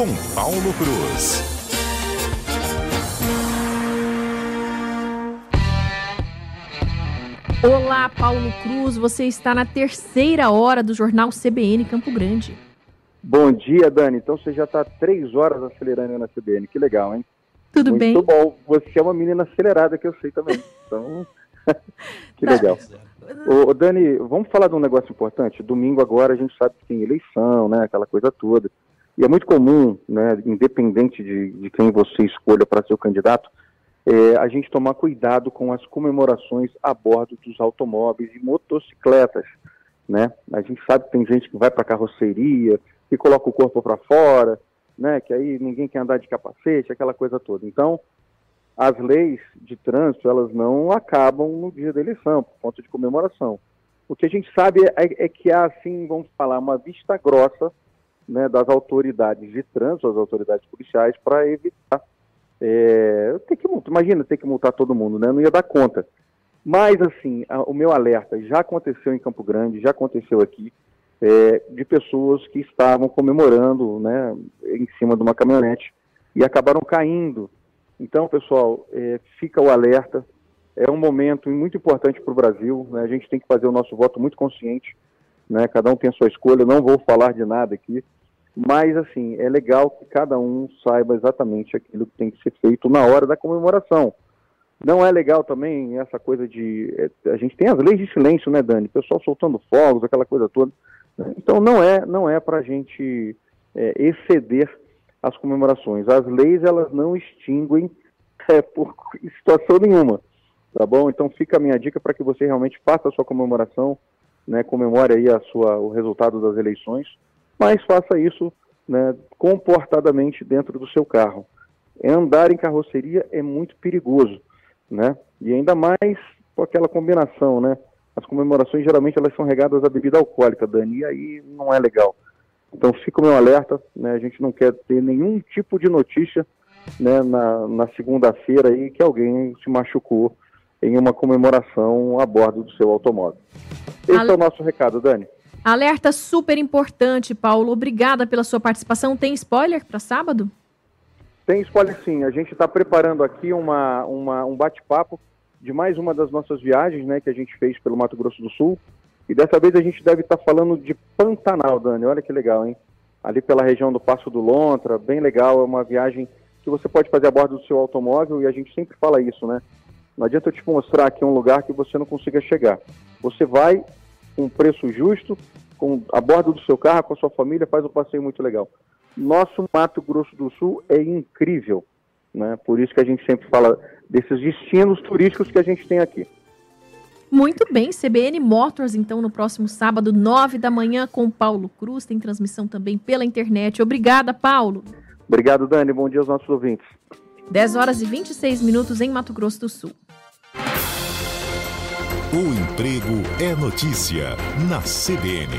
com Paulo Cruz. Olá, Paulo Cruz. Você está na terceira hora do Jornal CBN Campo Grande. Bom dia, Dani. Então você já está três horas acelerando na CBN. Que legal, hein? Tudo Muito bem? Muito bom. Você é uma menina acelerada que eu sei também. Então, que legal. Ô, Dani, vamos falar de um negócio importante? Domingo agora a gente sabe que tem eleição, né? Aquela coisa toda. E é muito comum, né, independente de, de quem você escolha para ser o candidato, é, a gente tomar cuidado com as comemorações a bordo dos automóveis e motocicletas, né? A gente sabe que tem gente que vai para carroceria, que coloca o corpo para fora, né? Que aí ninguém quer andar de capacete, aquela coisa toda. Então, as leis de trânsito elas não acabam no dia da eleição por conta de comemoração. O que a gente sabe é, é que há, assim, vamos falar, uma vista grossa né, das autoridades de trânsito, das autoridades policiais, para evitar é, ter que multar. Imagina ter que multar todo mundo, né? Não ia dar conta. Mas, assim, a, o meu alerta já aconteceu em Campo Grande, já aconteceu aqui, é, de pessoas que estavam comemorando, né, em cima de uma caminhonete e acabaram caindo. Então, pessoal, é, fica o alerta. É um momento muito importante para o Brasil. Né? A gente tem que fazer o nosso voto muito consciente. Né? Cada um tem a sua escolha. Não vou falar de nada aqui. Mas, assim, é legal que cada um saiba exatamente aquilo que tem que ser feito na hora da comemoração. Não é legal também essa coisa de. É, a gente tem as leis de silêncio, né, Dani? Pessoal soltando fogos, aquela coisa toda. Então, não é, não é para a gente é, exceder as comemorações. As leis, elas não extinguem é, por situação nenhuma. Tá bom? Então, fica a minha dica para que você realmente faça a sua comemoração, né, comemore aí a sua, o resultado das eleições mas faça isso né, comportadamente dentro do seu carro. Andar em carroceria é muito perigoso, né? E ainda mais com aquela combinação, né? As comemorações geralmente elas são regadas a bebida alcoólica, Dani, e aí não é legal. Então fica o meu alerta, né? A gente não quer ter nenhum tipo de notícia, né? Na, na segunda-feira aí que alguém se machucou em uma comemoração a bordo do seu automóvel. Esse Ale... é o nosso recado, Dani. Alerta super importante, Paulo. Obrigada pela sua participação. Tem spoiler para sábado? Tem spoiler sim. A gente está preparando aqui uma, uma um bate-papo de mais uma das nossas viagens né, que a gente fez pelo Mato Grosso do Sul. E dessa vez a gente deve estar tá falando de Pantanal, Dani. Olha que legal, hein? Ali pela região do Passo do Lontra, bem legal. É uma viagem que você pode fazer a bordo do seu automóvel e a gente sempre fala isso, né? Não adianta eu te mostrar aqui um lugar que você não consiga chegar. Você vai com um preço justo, com a bordo do seu carro, com a sua família, faz um passeio muito legal. Nosso Mato Grosso do Sul é incrível, né? Por isso que a gente sempre fala desses destinos turísticos que a gente tem aqui. Muito bem, CBN Motors, então, no próximo sábado, nove da manhã, com Paulo Cruz. Tem transmissão também pela internet. Obrigada, Paulo. Obrigado, Dani. Bom dia aos nossos ouvintes. 10 horas e 26 minutos em Mato Grosso do Sul. O emprego é notícia na CBN.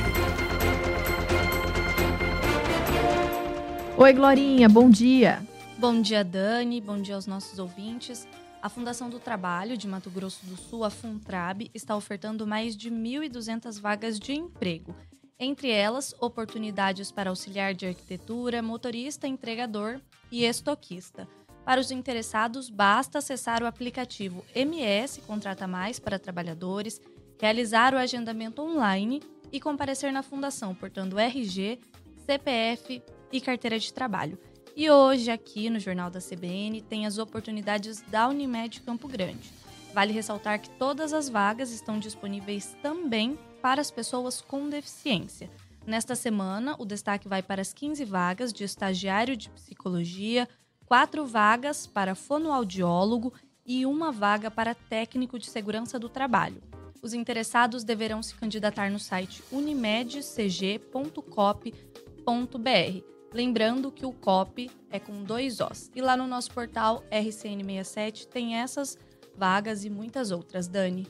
Oi, Glorinha, bom dia. Bom dia, Dani. Bom dia aos nossos ouvintes. A Fundação do Trabalho de Mato Grosso do Sul, a Funtrab, está ofertando mais de 1.200 vagas de emprego. Entre elas, oportunidades para auxiliar de arquitetura, motorista, entregador e estoquista. Para os interessados, basta acessar o aplicativo MS Contrata Mais para trabalhadores, realizar o agendamento online e comparecer na fundação portando RG, CPF e carteira de trabalho. E hoje, aqui no Jornal da CBN, tem as oportunidades da Unimed Campo Grande. Vale ressaltar que todas as vagas estão disponíveis também para as pessoas com deficiência. Nesta semana, o destaque vai para as 15 vagas de estagiário de psicologia, quatro vagas para fonoaudiólogo e uma vaga para técnico de segurança do trabalho. Os interessados deverão se candidatar no site unimedcg.cop.br. Lembrando que o COP é com dois Os. E lá no nosso portal RCN67 tem essas vagas e muitas outras, Dani.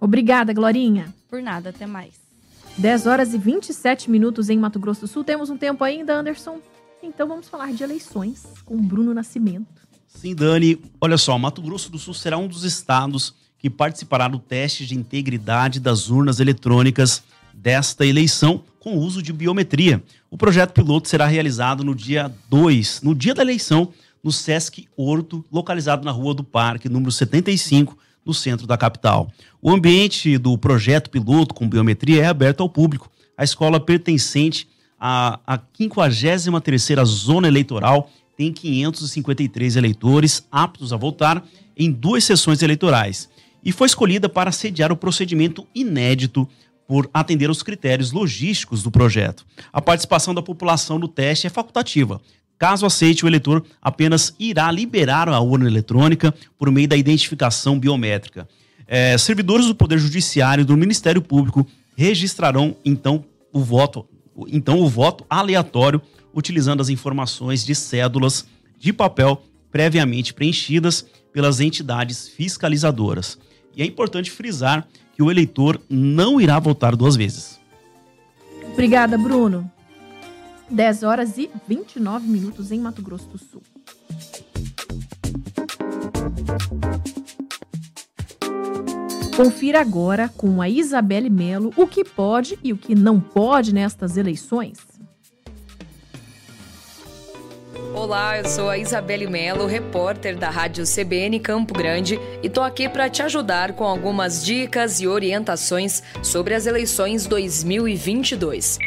Obrigada, Glorinha. Por nada, até mais. 10 horas e 27 minutos em Mato Grosso do Sul. Temos um tempo ainda, Anderson? Então vamos falar de eleições com Bruno Nascimento. Sim, Dani. Olha só, Mato Grosso do Sul será um dos estados que participará do teste de integridade das urnas eletrônicas desta eleição com o uso de biometria. O projeto piloto será realizado no dia 2, no dia da eleição, no Sesc Horto, localizado na Rua do Parque, número 75, no centro da capital. O ambiente do projeto piloto com biometria é aberto ao público. A escola pertencente à 53ª Zona Eleitoral tem 553 eleitores aptos a votar em duas sessões eleitorais e foi escolhida para sediar o procedimento inédito por atender aos critérios logísticos do projeto. A participação da população no teste é facultativa. Caso aceite, o eleitor apenas irá liberar a urna eletrônica por meio da identificação biométrica. É, servidores do Poder Judiciário e do Ministério Público registrarão então o voto, então o voto aleatório utilizando as informações de cédulas de papel previamente preenchidas pelas entidades fiscalizadoras. E é importante frisar que o eleitor não irá votar duas vezes. Obrigada, Bruno. 10 horas e 29 minutos em Mato Grosso do Sul. Confira agora com a Isabelle Melo o que pode e o que não pode nestas eleições. Olá, eu sou a Isabelle Melo, repórter da Rádio CBN Campo Grande e tô aqui para te ajudar com algumas dicas e orientações sobre as eleições 2022.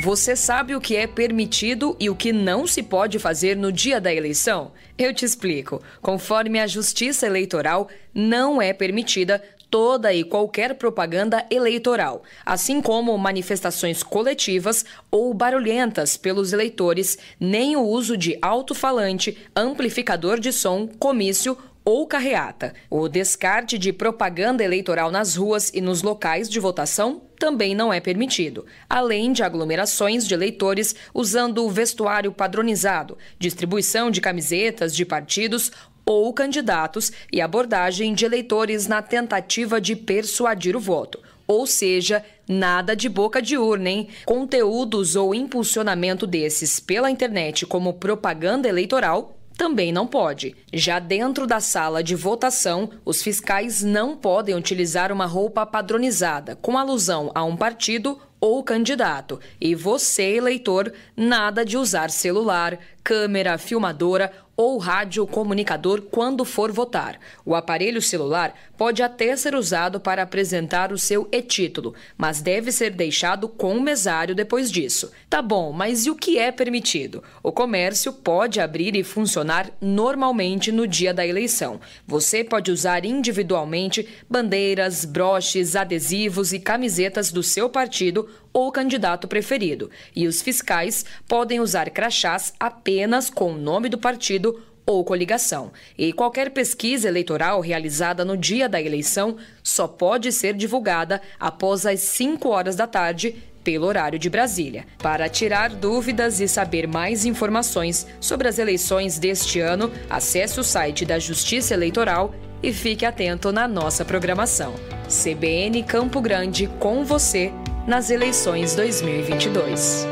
Você sabe o que é permitido e o que não se pode fazer no dia da eleição? Eu te explico. Conforme a Justiça Eleitoral, não é permitida toda e qualquer propaganda eleitoral, assim como manifestações coletivas ou barulhentas pelos eleitores, nem o uso de alto-falante, amplificador de som, comício ou carreata. O descarte de propaganda eleitoral nas ruas e nos locais de votação também não é permitido, além de aglomerações de eleitores usando o vestuário padronizado, distribuição de camisetas de partidos ou candidatos e abordagem de eleitores na tentativa de persuadir o voto. Ou seja, nada de boca de urna, hein? Conteúdos ou impulsionamento desses pela internet como propaganda eleitoral também não pode. Já dentro da sala de votação, os fiscais não podem utilizar uma roupa padronizada, com alusão a um partido ou candidato. E você, eleitor, nada de usar celular, câmera, filmadora ou rádio comunicador quando for votar. O aparelho celular pode até ser usado para apresentar o seu e-título, mas deve ser deixado com o mesário depois disso. Tá bom, mas e o que é permitido? O comércio pode abrir e funcionar normalmente no dia da eleição. Você pode usar individualmente bandeiras, broches, adesivos e camisetas do seu partido ou candidato preferido, e os fiscais podem usar crachás apenas com o nome do partido ou coligação. E qualquer pesquisa eleitoral realizada no dia da eleição só pode ser divulgada após as 5 horas da tarde pelo horário de Brasília. Para tirar dúvidas e saber mais informações sobre as eleições deste ano, acesse o site da Justiça Eleitoral e fique atento na nossa programação. CBN Campo Grande com você nas eleições 2022.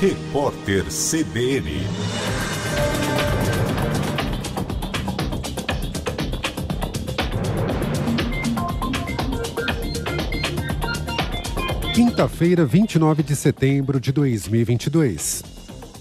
Repórter CBN. Quinta-feira, 29 de setembro de 2022.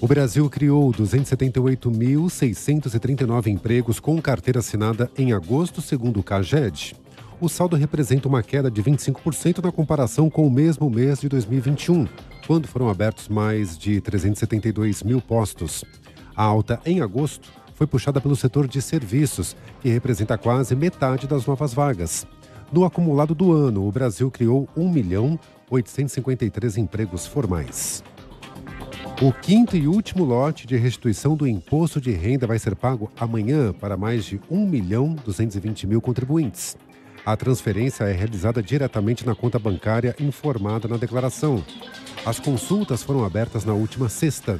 O Brasil criou 278.639 empregos com carteira assinada em agosto, segundo o CAGED. O saldo representa uma queda de 25% na comparação com o mesmo mês de 2021, quando foram abertos mais de 372 mil postos. A alta em agosto foi puxada pelo setor de serviços, que representa quase metade das novas vagas. No acumulado do ano, o Brasil criou 1 milhão 853 empregos formais. O quinto e último lote de restituição do imposto de renda vai ser pago amanhã para mais de 1 milhão 220 mil contribuintes. A transferência é realizada diretamente na conta bancária informada na declaração. As consultas foram abertas na última sexta.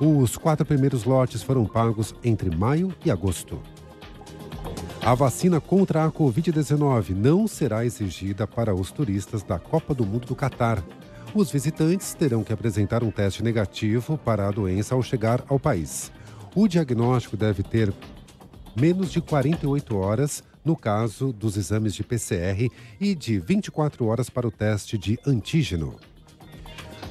Os quatro primeiros lotes foram pagos entre maio e agosto. A vacina contra a Covid-19 não será exigida para os turistas da Copa do Mundo do Catar. Os visitantes terão que apresentar um teste negativo para a doença ao chegar ao país. O diagnóstico deve ter menos de 48 horas no caso dos exames de PCR e de 24 horas para o teste de antígeno.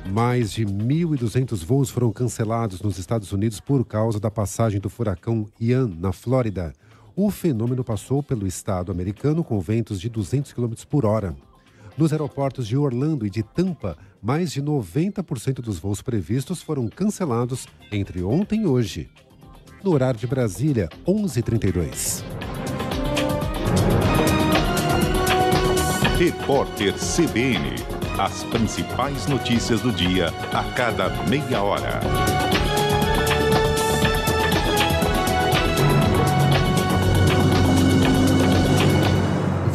Mais de 1.200 voos foram cancelados nos Estados Unidos por causa da passagem do furacão Ian na Flórida. O fenômeno passou pelo estado americano com ventos de 200 km por hora. Nos aeroportos de Orlando e de Tampa, mais de 90% dos voos previstos foram cancelados entre ontem e hoje. No horário de Brasília, 11h32. Repórter CBN. As principais notícias do dia a cada meia hora.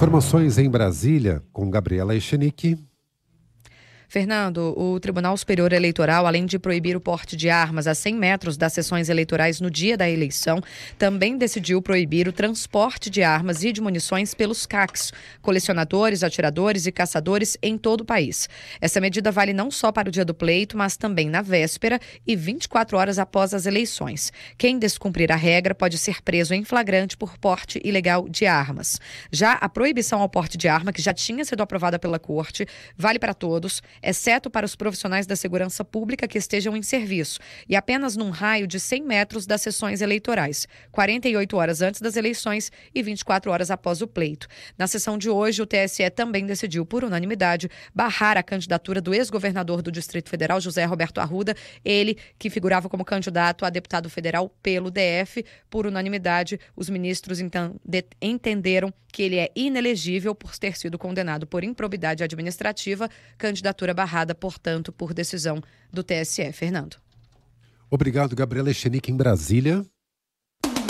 Informações em Brasília com Gabriela Echenique. Fernando, o Tribunal Superior Eleitoral, além de proibir o porte de armas a 100 metros das sessões eleitorais no dia da eleição, também decidiu proibir o transporte de armas e de munições pelos CACs, colecionadores, atiradores e caçadores em todo o país. Essa medida vale não só para o dia do pleito, mas também na véspera e 24 horas após as eleições. Quem descumprir a regra pode ser preso em flagrante por porte ilegal de armas. Já a proibição ao porte de arma, que já tinha sido aprovada pela Corte, vale para todos exceto para os profissionais da segurança pública que estejam em serviço, e apenas num raio de 100 metros das sessões eleitorais, 48 horas antes das eleições e 24 horas após o pleito. Na sessão de hoje, o TSE também decidiu, por unanimidade, barrar a candidatura do ex-governador do Distrito Federal, José Roberto Arruda, ele que figurava como candidato a deputado federal pelo DF. Por unanimidade, os ministros então entenderam que ele é inelegível por ter sido condenado por improbidade administrativa, candidatura barrada, portanto, por decisão do TSE. Fernando. Obrigado, Gabriela Echenique, em Brasília.